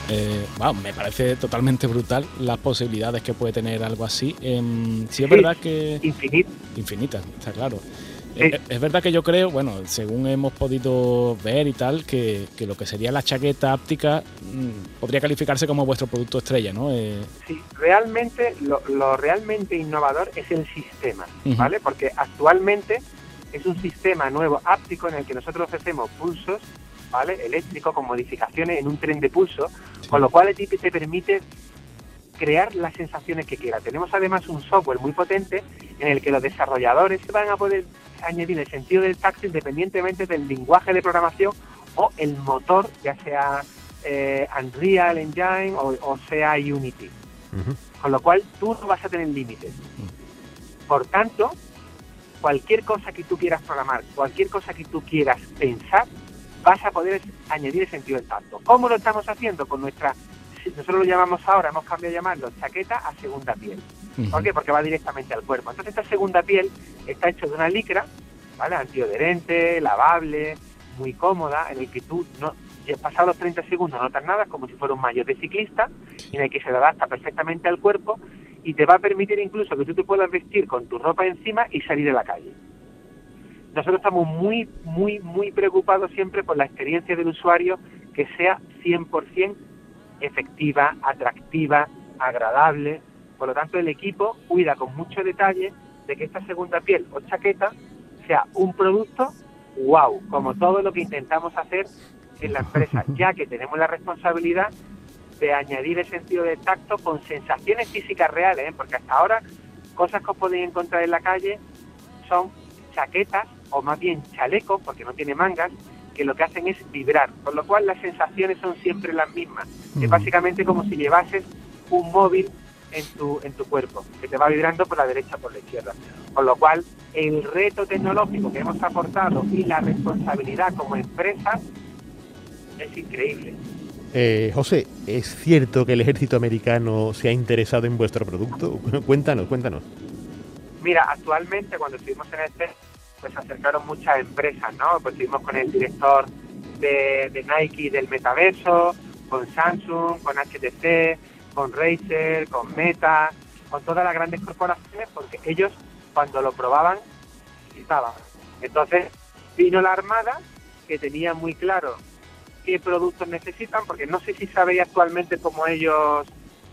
Eh, me parece totalmente brutal las posibilidades que puede tener algo así. Eh, sí, es verdad que... Infinita. Infinita, está claro. Es, verdad que yo creo, bueno, según hemos podido ver y tal, que, lo que sería la chaqueta áptica mm, podría calificarse como vuestro producto estrella, ¿no? Eh... Sí, realmente lo, realmente innovador es el sistema, ¿vale? Porque actualmente es un sistema nuevo áptico en el que nosotros ofrecemos pulsos, ¿vale? Eléctricos con modificaciones en un tren de pulso, con lo cual el TIP te permite crear las sensaciones que quiera. Tenemos además un software muy potente en el que los desarrolladores van a poder añadir el sentido del tacto independientemente del lenguaje de programación o el motor, ya sea eh, Unreal Engine o, sea Unity. Con lo cual tú no vas a tener límites. Por tanto, cualquier cosa que tú quieras programar, cualquier cosa que tú quieras pensar, vas a poder añadir el sentido del tacto. ¿Cómo lo estamos haciendo? Con nuestra, nosotros lo llamamos ahora, hemos cambiado de llamarlo chaqueta a segunda piel. ¿Por qué? Porque va directamente al cuerpo. Entonces esta segunda piel está hecha de una licra, ¿vale? Antiadherente, lavable, muy cómoda, en el que tú no, pasado los 30 segundos no notas nada, como si fuera un maillot de ciclista, en el que se adapta perfectamente al cuerpo y te va a permitir incluso que tú te puedas vestir con tu ropa encima y salir de la calle. Nosotros estamos muy, muy, muy preocupados siempre por la experiencia del usuario que sea 100% efectiva, atractiva, agradable, por lo tanto, el equipo cuida con mucho detalle de que esta segunda piel o chaqueta sea un producto wow, como todo lo que intentamos hacer en la empresa, ya que tenemos la responsabilidad de añadir el sentido de tacto con sensaciones físicas reales, ¿eh? porque hasta ahora cosas que os podéis encontrar en la calle son chaquetas o más bien chalecos, porque no tiene mangas, que lo que hacen es vibrar, con lo cual las sensaciones son siempre las mismas, que básicamente como si llevases un móvil en tu, en tu cuerpo, que te va vibrando por la derecha o por la izquierda. Con lo cual, el reto tecnológico que hemos aportado y la responsabilidad como empresa es increíble. Eh, José, ¿es cierto que el ejército americano se ha interesado en vuestro producto? cuéntanos, cuéntanos. Mira, actualmente cuando estuvimos en este, pues se acercaron muchas empresas, ¿no? Pues estuvimos con el director de, Nike del metaverso, con Samsung, con HTC, con Razer, con Meta, con todas las grandes corporaciones, porque ellos cuando lo probaban, estaban. Entonces vino la Armada, que tenía muy claro qué productos necesitan, porque no sé si sabéis actualmente cómo ellos,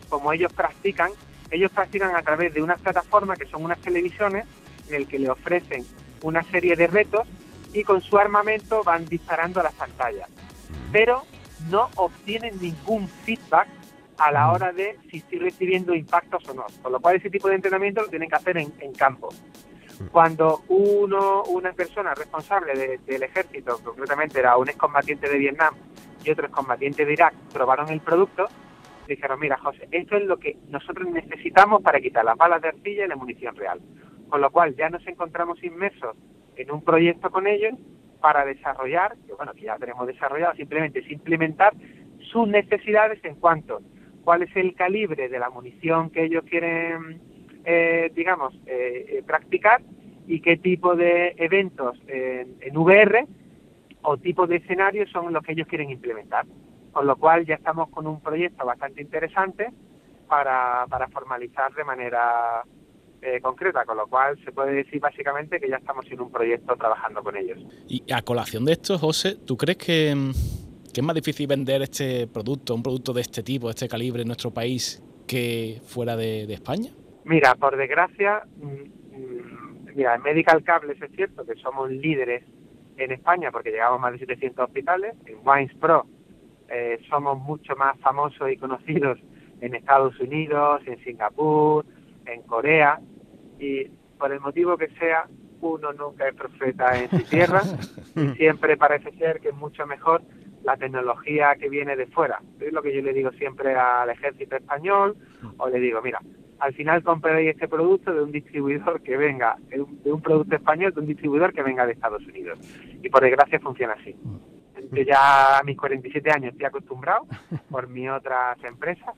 cómo ellos practican. Ellos practican a través de unas plataformas que son unas televisiones en el que le ofrecen una serie de retos y con su armamento van disparando a las pantallas. Pero no obtienen ningún feedback a la hora de si estoy recibiendo impactos o no. Con lo cual ese tipo de entrenamiento lo tienen que hacer en, campo. Cuando uno, una persona responsable del ejército, concretamente era un excombatiente de Vietnam y otro excombatiente de Irak, probaron el producto, dijeron, mira José, esto es lo que nosotros necesitamos para quitar las balas de arcilla y la munición real. Con lo cual ya nos encontramos inmersos en un proyecto con ellos para desarrollar, que bueno, que ya tenemos desarrollado, simplemente es implementar sus necesidades en cuanto cuál es el calibre de la munición que ellos quieren, eh, digamos, eh, eh, practicar y qué tipo de eventos en, VR o tipo de escenarios son los que ellos quieren implementar. Con lo cual ya estamos con un proyecto bastante interesante para, para formalizar de manera concreta, con lo cual se puede decir básicamente que ya estamos en un proyecto trabajando con ellos. Y a colación de esto, José, ¿tú crees que mm, ¿Qué es más difícil vender este producto, un producto de este tipo, de este calibre en nuestro país que fuera de, España? Mira, por desgracia, mm, mm, mira, en Medical Cables es cierto que somos líderes en España porque llegamos a más de 700 hospitales. En Wines Pro eh, somos mucho más famosos y conocidos en Estados Unidos, en Singapur, en Corea. Y por el motivo que sea, uno nunca es profeta en su tierra y siempre parece ser que es mucho mejor la tecnología que viene de fuera. Es lo que yo le digo siempre al ejército español, o le digo, mira, al final compraréis este producto de un distribuidor que venga, de un, producto español, de un distribuidor que venga de Estados Unidos. Y por desgracia funciona así. Yo ya a mis 47 años estoy acostumbrado por mis otras empresas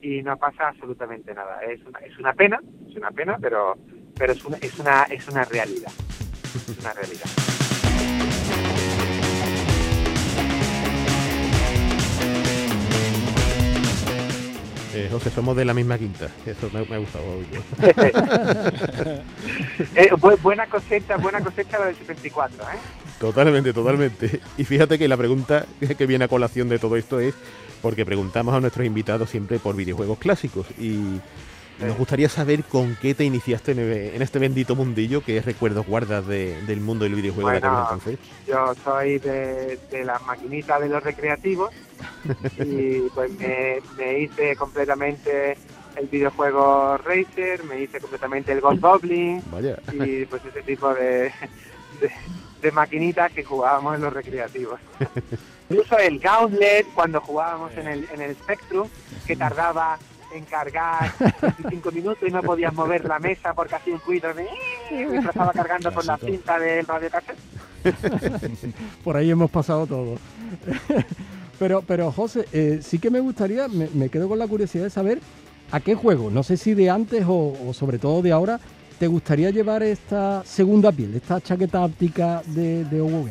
y no pasa absolutamente nada. Es una, es una pena, es una pena, pero, pero es, una, es, una, es una realidad. Es una realidad. Eh, José, somos de la misma quinta. Eso me, ha gustado. eh, buena cosecha, buena cosecha la del 74, ¿eh? Totalmente, totalmente. Y fíjate que la pregunta que viene a colación de todo esto es porque preguntamos a nuestros invitados siempre por videojuegos clásicos y nos gustaría saber con qué te iniciaste en, este bendito mundillo, qué recuerdos guardas del mundo del videojuego de entonces. Yo soy de, las maquinitas de los recreativos y pues me, hice completamente el videojuego Racer, me hice completamente el Ghost Goblin y pues ese tipo de, de, maquinitas que jugábamos en los recreativos. Incluso el Gauntlet cuando jugábamos en el, en el Spectrum, que tardaba encargar 25 minutos y no podías mover la mesa porque hacía un ruido de... mientras estaba cargando con la cinta del radio Por ahí hemos pasado todo. pero, pero José, eh, sí que me gustaría, me, quedo con la curiosidad de saber a qué juego, no sé si de antes o, sobre todo de ahora, te gustaría llevar esta segunda piel, esta chaqueta óptica de, de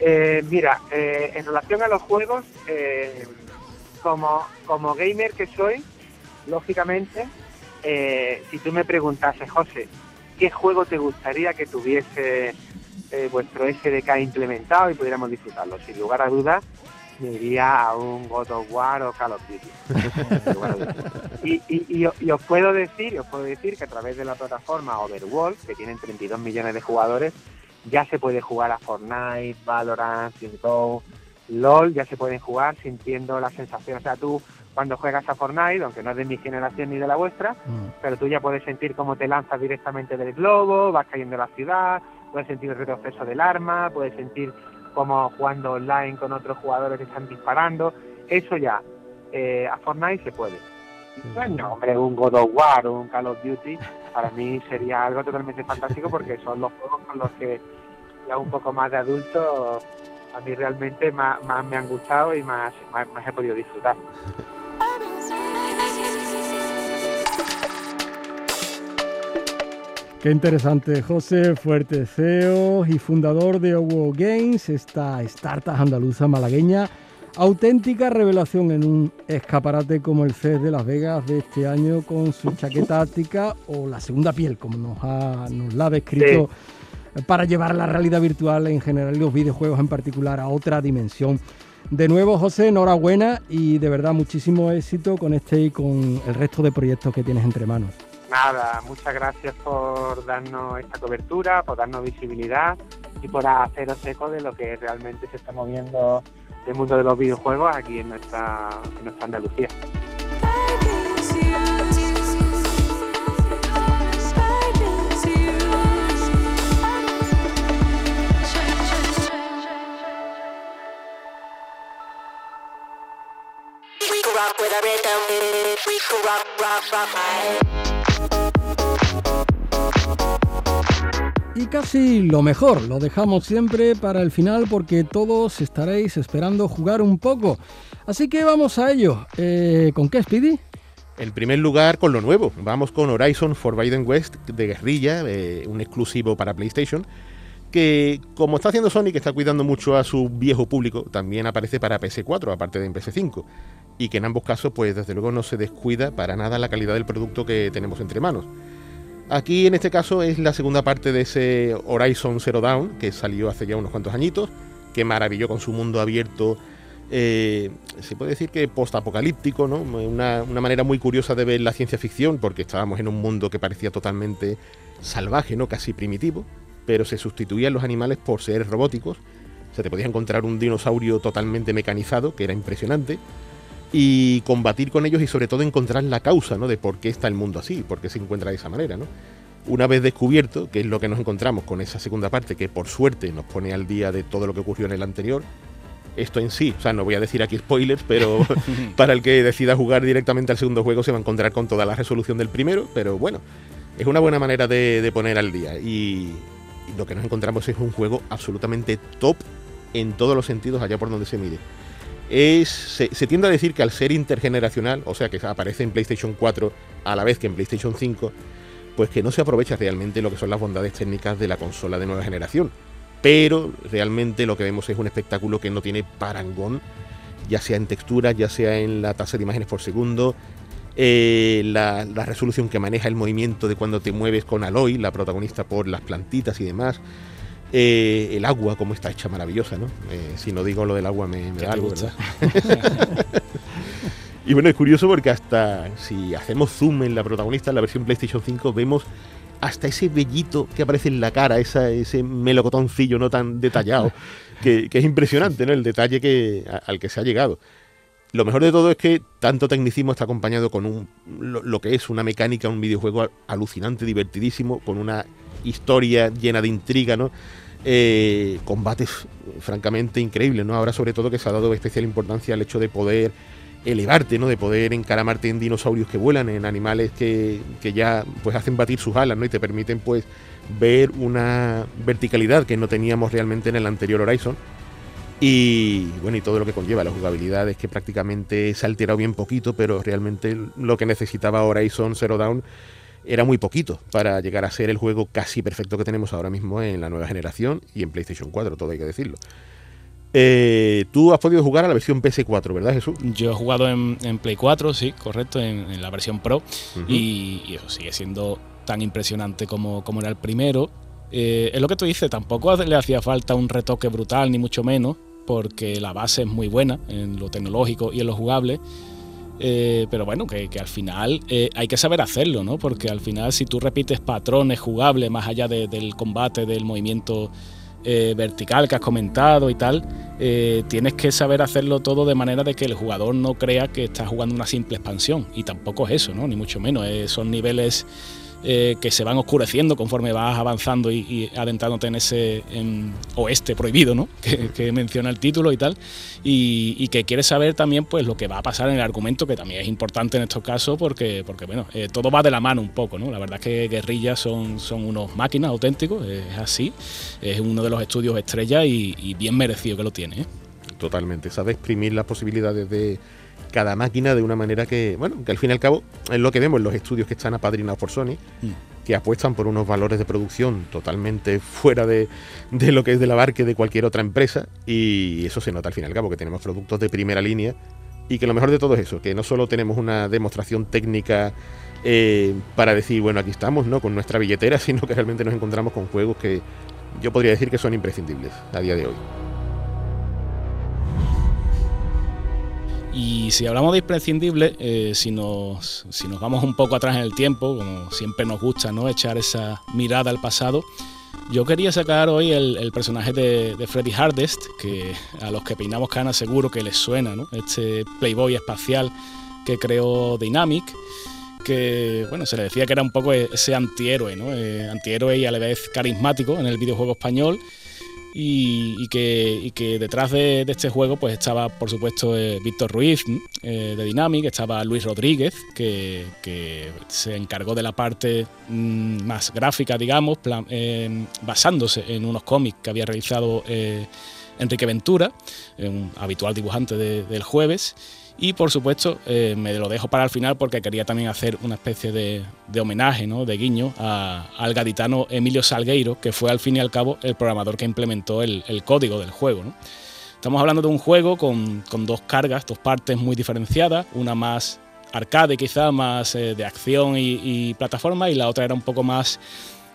eh, mira, eh, en relación a los juegos, como, como gamer que soy, lógicamente, eh, si tú me preguntases, José, ¿qué juego te gustaría que tuviese eh, vuestro SDK implementado y pudiéramos disfrutarlo? Sin lugar a dudas, me iría a un God of War o Call of Duty. y, os puedo decir, os puedo decir que a través de la plataforma Overworld, que tienen 32 millones de jugadores, ya se puede jugar a Fortnite, Valorant, CSGO, LOL, ya se pueden jugar sintiendo la sensación. O sea, tú cuando juegas a Fortnite, aunque no es de mi generación ni de la vuestra, mm. pero tú ya puedes sentir cómo te lanzas directamente del globo, vas cayendo en la ciudad, puedes sentir el retroceso del arma, puedes sentir cómo jugando online con otros jugadores que están disparando. Eso ya, eh, a Fortnite se puede. Bueno, hombre, un God of War o un Call of Duty, para mí sería algo totalmente fantástico porque son los juegos con los que ya un poco más de adulto a mí realmente más, me han gustado y más, más he podido disfrutar. Qué interesante, José Fuerte CEO y fundador de Owo Games, esta startup andaluza malagueña. Auténtica revelación en un escaparate como el CES de Las Vegas de este año con su chaqueta táctica o la segunda piel, como nos, ha, nos la ha descrito, para llevar la realidad virtual en general y los videojuegos en particular a otra dimensión. De nuevo, José, enhorabuena y de verdad muchísimo éxito con este y con el resto de proyectos que tienes entre manos. Nada, muchas gracias por darnos esta cobertura, por darnos visibilidad y por haceros eco de lo que realmente se está moviendo el mundo de los videojuegos aquí en nuestra, en nuestra Andalucía. Y casi lo mejor, lo dejamos siempre para el final porque todos estaréis esperando jugar un poco. Así que vamos a ello. Eh, ¿Con qué, Speedy? En primer lugar, con lo nuevo. Vamos con Horizon Forbidden West de guerrilla, eh, un exclusivo para PlayStation, que como está haciendo Sony, que está cuidando mucho a su viejo público, también aparece para PS4, aparte de en PS5. Y que en ambos casos, pues desde luego no se descuida para nada la calidad del producto que tenemos entre manos. Aquí en este caso es la segunda parte de ese Horizon Zero Dawn que salió hace ya unos cuantos añitos, que maravilló con su mundo abierto, eh, se puede decir que post-apocalíptico, ¿no? Una, una, manera muy curiosa de ver la ciencia ficción, porque estábamos en un mundo que parecía totalmente salvaje, ¿no? casi primitivo, pero se sustituían los animales por seres robóticos. O sea, te podías encontrar un dinosaurio totalmente mecanizado, que era impresionante, y combatir con ellos y sobre todo encontrar la causa ¿no? de por qué está el mundo así, por qué se encuentra de esa manera. ¿no? Una vez descubierto, que es lo que nos encontramos con esa segunda parte, que por suerte nos pone al día de todo lo que ocurrió en el anterior, esto en sí, o sea, no voy a decir aquí spoilers, pero para el que decida jugar directamente al segundo juego se va a encontrar con toda la resolución del primero, pero bueno, es una buena manera de, poner al día. Y, y, lo que nos encontramos es un juego absolutamente top en todos los sentidos allá por donde se mire es, se, tiende a decir que al ser intergeneracional, o sea que aparece en PlayStation 4 a la vez que en PlayStation 5, pues que no se aprovecha realmente lo que son las bondades técnicas de la consola de nueva generación. Pero realmente lo que vemos es un espectáculo que no tiene parangón, ya sea en textura, ya sea en la tasa de imágenes por segundo, eh, la, resolución que maneja el movimiento de cuando te mueves con Aloy, la protagonista por las plantitas y demás. Eh, el agua, como está hecha maravillosa, ¿no? Eh, si no digo lo del agua me, da algo, ¿verdad? y bueno, es curioso porque hasta si hacemos zoom en la protagonista, en la versión PlayStation 5, vemos hasta ese vellito que aparece en la cara, ese melocotoncillo no tan detallado, que, es impresionante, ¿no? El detalle que, al que se ha llegado. Lo mejor de todo es que tanto tecnicismo está acompañado con un, lo, que es una mecánica, un videojuego alucinante, divertidísimo, con una historia llena de intriga, ¿no? Eh, combates francamente increíbles, ¿no? Ahora sobre todo que se ha dado especial importancia al hecho de poder elevarte, ¿no? De poder encaramarte en dinosaurios que vuelan, en animales que, que, ya pues hacen batir sus alas, ¿no? Y te permiten pues ver una verticalidad que no teníamos realmente en el anterior Horizon y bueno, y todo lo que conlleva, la jugabilidad es que prácticamente se ha alterado bien poquito, pero realmente lo que necesitaba Horizon Zero Dawn era muy poquito para llegar a ser el juego casi perfecto que tenemos ahora mismo en la nueva generación y en PlayStation 4, todo hay que decirlo. Eh, tú has podido jugar a la versión PS4, ¿verdad, Jesús? Yo he jugado en, Play 4, sí, correcto, en, la versión Pro, y, eso sigue siendo tan impresionante como, como era el primero. Eh, es lo que tú dices, tampoco le hacía falta un retoque brutal, ni mucho menos porque la base es muy buena en lo tecnológico y en lo jugable. Eh, pero bueno, que, al final eh, hay que saber hacerlo, ¿no? Porque al final si tú repites patrones jugables más allá del combate, del movimiento eh, vertical que has comentado y tal, tienes que saber hacerlo todo de manera de que el jugador no crea que está jugando una simple expansión. Y tampoco es eso, ¿no? Ni mucho menos. son niveles eh, que se van oscureciendo conforme vas avanzando y, adentrándote en ese oeste prohibido, ¿no? Que, menciona el título y tal, y, que quieres saber también pues lo que va a pasar en el argumento, que también es importante en estos casos porque, porque bueno, eh, todo va de la mano un poco, ¿no? La verdad es que Guerrilla son, son unos máquinas auténticos, es así, es uno de los estudios estrella y, bien merecido que lo tiene. ¿eh? Totalmente, sabe exprimir las posibilidades de cada máquina de una manera que, bueno, que al fin y al cabo es lo que vemos en los estudios que están apadrinados por Sony, mm. que apuestan por unos valores de producción totalmente fuera de, de, lo que es de la barque de cualquier otra empresa y eso se nota al fin y al cabo, que tenemos productos de primera línea y que lo mejor de todo es eso, que no solo tenemos una demostración técnica eh, para decir, bueno, aquí estamos, ¿no? Con nuestra billetera, sino que realmente nos encontramos con juegos que yo podría decir que son imprescindibles a día de hoy. Y si hablamos de imprescindible, eh, si, nos, si nos vamos un poco atrás en el tiempo, como siempre nos gusta ¿no? echar esa mirada al pasado, yo quería sacar hoy el, personaje de, Freddy Hardest, que a los que peinamos canas seguro que les suena, ¿no? este playboy espacial que creó Dynamic, que bueno, se le decía que era un poco ese antihéroe, ¿no? Eh, antihéroe y a la vez carismático en el videojuego español y, que, detrás de, este juego pues estaba por supuesto eh, Víctor Ruiz eh, de Dynamic, estaba Luis Rodríguez que, se encargó de la parte mm, más gráfica digamos, eh, basándose en unos cómics que había realizado Enrique Ventura, un habitual dibujante del jueves y por supuesto, eh, me lo dejo para el final porque quería también hacer una especie de, homenaje, ¿no? de guiño al gaditano Emilio Salgueiro, que fue al fin y al cabo el programador que implementó el, código del juego. Estamos hablando de un juego con, dos cargas, dos partes muy diferenciadas, una más arcade quizá, más eh, de acción y, plataforma, y la otra era un poco más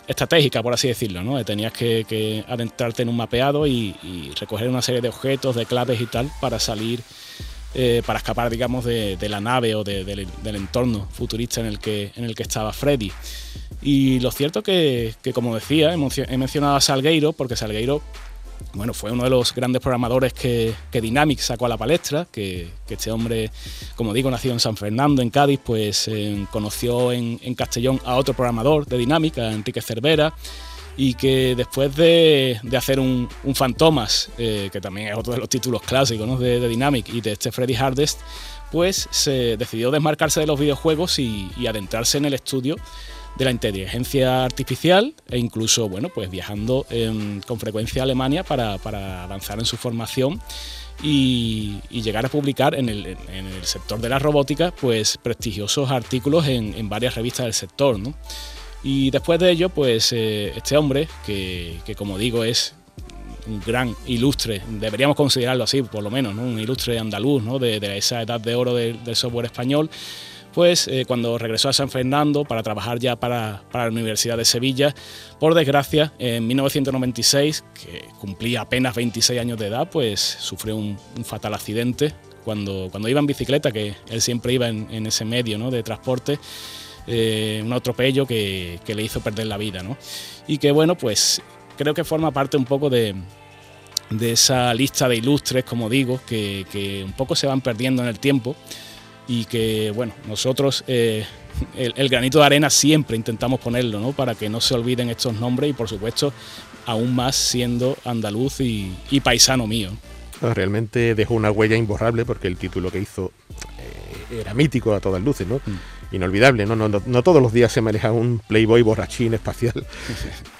estratégica, por así decirlo, ¿no? Tenías que, adentrarte en un mapeado y, y, recoger una serie de objetos, de claves y tal para salir eh, para escapar, digamos, de, la nave o del entorno futurista en el, que, en el que estaba Freddy. Y lo cierto que, que como decía, he mencionado a Salgueiro, porque Salgueiro bueno, fue uno de los grandes programadores que, que Dynamic sacó a la palestra, que, este hombre, como digo, nació en San Fernando, en Cádiz, pues eh, conoció en, Castellón a otro programador de Dynamic, a Enrique Cervera, y que después de, hacer un, un Fantomas, eh, que también es otro de los títulos clásicos de, Dynamic, y de este Freddy Hardest, pues se decidió desmarcarse de los videojuegos y, adentrarse en el estudio de la inteligencia artificial e incluso bueno pues viajando con frecuencia a Alemania para, avanzar en su formación y, llegar a publicar en el, sector de la robótica pues prestigiosos artículos en, en varias revistas del sector ¿no? Y después de ello, pues eh, este hombre, que, como digo es un gran ilustre, deberíamos considerarlo así por lo menos, un ilustre andaluz ¿no? de, esa edad de oro del software español, pues eh, cuando regresó a San Fernando para trabajar ya para, la Universidad de Sevilla, por desgracia, en 1996, que cumplía apenas 26 años de edad, pues sufrió un, fatal accidente cuando, cuando iba en bicicleta, que él siempre iba en, ese medio ¿no? de transporte. Eh, un atropello que, le hizo perder la vida, ¿no? Y que bueno, pues creo que forma parte un poco de, de esa lista de ilustres, como digo, que, un poco se van perdiendo en el tiempo y que, bueno, nosotros eh, el, granito de arena siempre intentamos ponerlo, ¿no? Para que no se olviden estos nombres y, por supuesto, aún más siendo andaluz y, paisano mío. Realmente dejó una huella imborrable porque el título que hizo eh, era mítico a todas luces, ¿no? Mm inolvidable, ¿no? No, no, todos los días se maneja un Playboy borrachín espacial.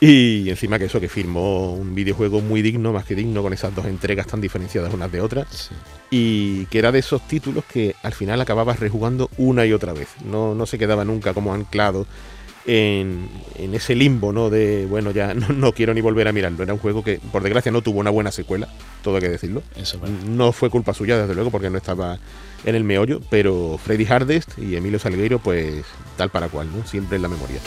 Y encima que eso, que firmó un videojuego muy digno, más que digno, con esas dos entregas tan diferenciadas unas de otras. Y que era de esos títulos que al final acababas rejugando una y otra vez. No, no se quedaba nunca como anclado en, ese limbo, ¿no? De, bueno, ya no, quiero ni volver a mirarlo. Era un juego que, por desgracia, no tuvo una buena secuela, todo hay que decirlo. no fue culpa suya, desde luego, porque no estaba en el meollo, pero Freddy Hardest y Emilio Salgueiro, pues tal para cual, ¿no? Siempre en la memoria.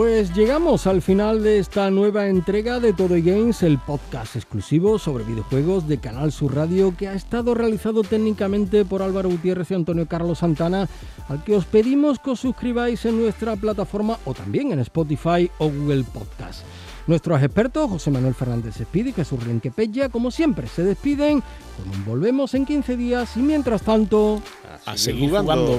Pues llegamos al final de esta nueva entrega de Todo Games, el podcast exclusivo sobre videojuegos de Canal Sur Radio que ha estado realizado técnicamente por Álvaro Gutiérrez y Antonio Carlos Santana, al que os pedimos que os suscribáis en nuestra plataforma o también en Spotify o Google Podcast. Nuestros expertos, José Manuel Fernández Espíritu y Jesús Pella, como siempre, se despiden. Con volvemos en 15 días y mientras tanto, a, seguir jugando.